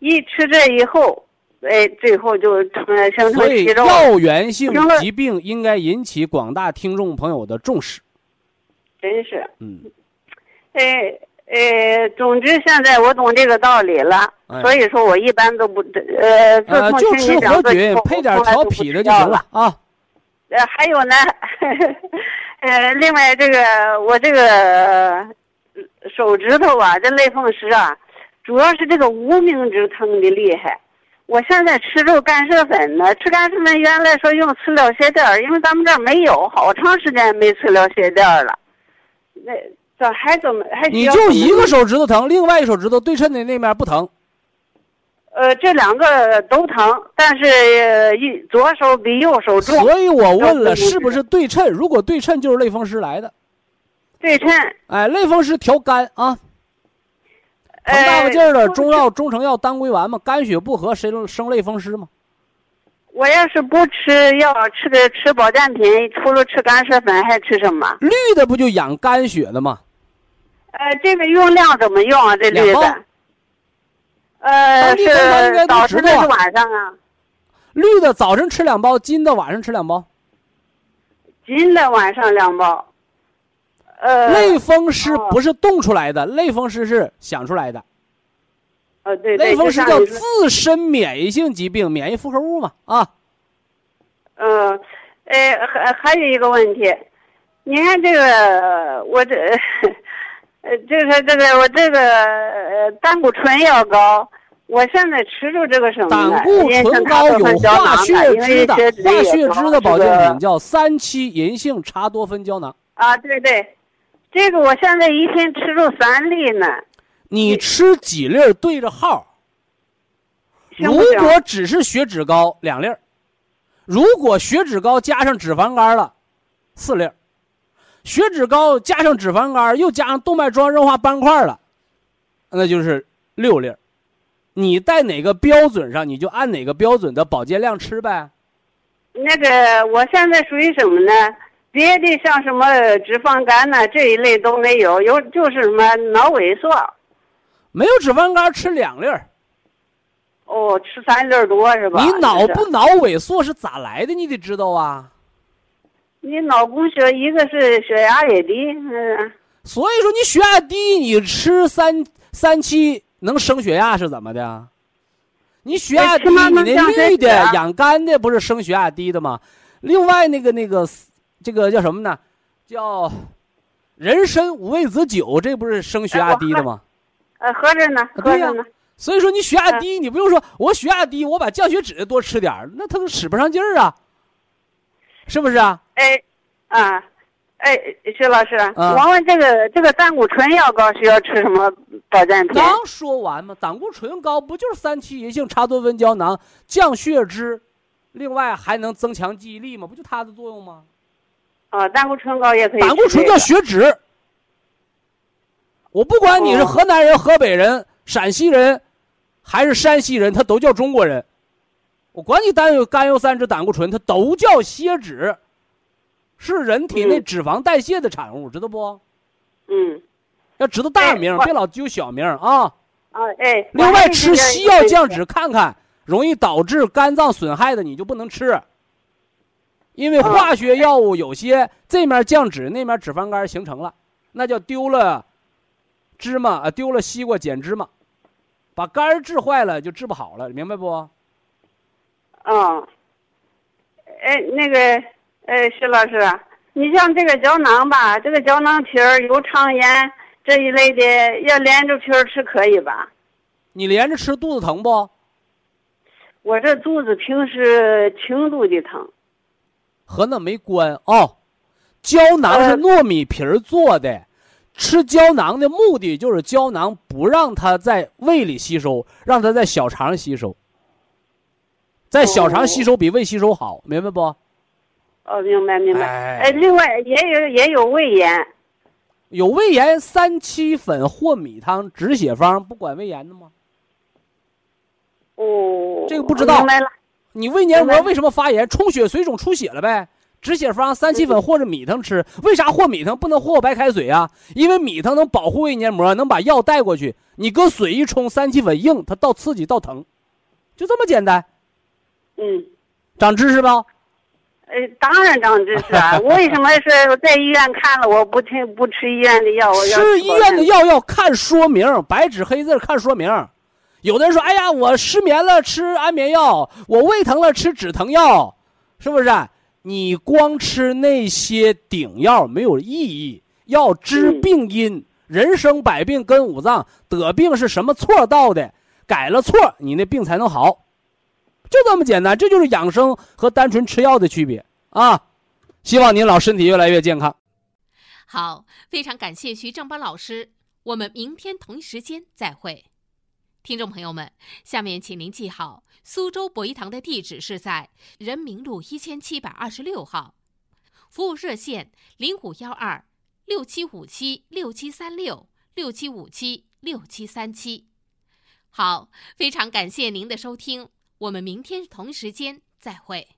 一吃这以后，哎，最后就成形成所以息肉。药源性疾病应该引起广大听众朋友的重视。真是，嗯，哎哎，总之现在我懂这个道理了，哎所以说我一般都不呃，自就吃听你讲活菌配点调脾的就行了了。啊。呃，还有呢，呃，另外这个我这个呃手指头啊，这类风湿啊，主要是这个无名指疼的厉害。我现在吃这个干涉粉呢，吃干涉粉原来说用磁疗鞋垫儿，因为咱们这儿没有，好长时间没磁疗鞋垫儿了。那这还怎么还需你就一个手指头疼，另外一手指头对称的那面不疼。呃，这两个都疼，但是呃一左手比右手重，所以我问了，是不是对称？如果对称，就是类风湿来的。对称。哎，类风湿调肝啊，疼大个劲儿的呃中药、中成药当归丸嘛，肝血不和，谁能生类风湿嘛？我要是不吃药，吃的吃保健品，除了吃干涉粉，还吃什么？绿的不就养肝血的吗？呃，这个用量怎么用啊？这绿两包的？呃，是早晨还是晚上啊？绿的早晨吃两包，金的晚上吃两包。金的晚上两包。呃，类风湿哦不是冻出来的，类风湿是想出来的。呃，对对，类风湿叫自身免疫性疾病，免疫复合物嘛啊。嗯，呃，还还有一个问题，你看这个我这，呃，这个这个我这个呃胆固醇要高，我现在吃着这个什么？胆固醇高有化血脂的，化血脂的保健品叫三七银杏茶多酚胶囊。啊，对对，这个我现在一天吃着三粒呢。你吃几粒儿对着号。如果只是血脂高，两粒儿；如果血脂高加上脂肪肝了，四粒儿；血脂高加上脂肪肝又加上动脉粥样硬化斑块了，那就是六粒儿。你在哪个标准上，你就按哪个标准的保健量吃呗。那个我现在属于什么呢？别的像什么脂肪肝呐、这一类都没有，有就是什么脑萎缩。没有脂肪肝吃两粒儿。哦，吃三粒儿多是吧？你脑不脑萎缩是咋来的？你得知道啊。你脑供血，一个是血压也低，嗯，所以说你血压低，你吃三三七能升血压是怎么的？你血压低，你那绿的养肝的不是升血压低的吗？另外那个那个，这个叫什么呢？叫人参五味子酒，这不是升血压低的吗？呃，喝着呢，喝着呢。所以说你血压低，你不用说，我血压低，我把降血脂多吃点那它使不上劲儿啊，是不是啊？哎，啊，哎，徐老师，我问这个这个胆固醇药膏需要吃什么保健品？刚说完嘛，胆固醇高不就是三七银杏茶多酚胶囊降血脂，另外还能增强记忆力吗？不就它的作用吗？啊，胆固醇高也可以。胆固醇叫血脂。我不管你是河南人、河北人、陕西人。还是山西人，他都叫中国人。我管你单有甘油三酯胆固醇，它都叫血脂，是人体内脂肪代谢的产物，知道不？嗯，要知道大名，别老揪小名啊。啊，哎。另外，吃西药降脂，看看容易导致肝脏损害的，你就不能吃。因为化学药物有些这面降脂，那面脂肪肝形成了，那叫丢了芝麻啊，丢了西瓜捡芝麻。把肝治坏了就治不好了，明白不？嗯。哎，那个，哎，徐老师，你像这个胶囊吧，这个胶囊皮儿有肠炎这一类的，要连着皮儿吃可以吧？你连着吃肚子疼不？我这肚子平时轻度的疼。和那没关啊，胶囊是糯米皮儿做的。吃胶囊的目的就是胶囊不让它在胃里吸收，让它在小肠吸收。在小肠吸收比胃吸收好，明白不？哦，明白明白。哎，另外也有也有胃炎，有胃炎三七粉或米汤止血方不管胃炎的吗？哦，这个不知道。明白了。你胃黏膜为什么发炎？充血水肿出血了呗。止血方三七粉或者米汤吃，为啥和米汤不能和白开水啊？因为米汤能保护胃黏膜，能把药带过去。你搁水一冲，三七粉硬，它倒刺激倒疼，就这么简单。嗯，长知识吧？呃，当然长知识啊！我 为什么是在医院看了，我不听不吃医院的药？吃医院的药要看说明，白纸黑字看说明。有的人说：“哎呀，我失眠了吃安眠药，我胃疼了吃止疼药，是不是？”你光吃那些顶药没有意义，要知病因。人生百病跟五脏，得病是什么错到的？改了错，你那病才能好，就这么简单。这就是养生和单纯吃药的区别啊！希望您老身体越来越健康。好，非常感谢徐正邦老师，我们明天同一时间再会。听众朋友们，下面请您记好，苏州博医堂的地址是在人民路一千七百二十六号，服务热线零五幺二六七五七六七三六六七五七六七三七。好，非常感谢您的收听，我们明天同时间再会。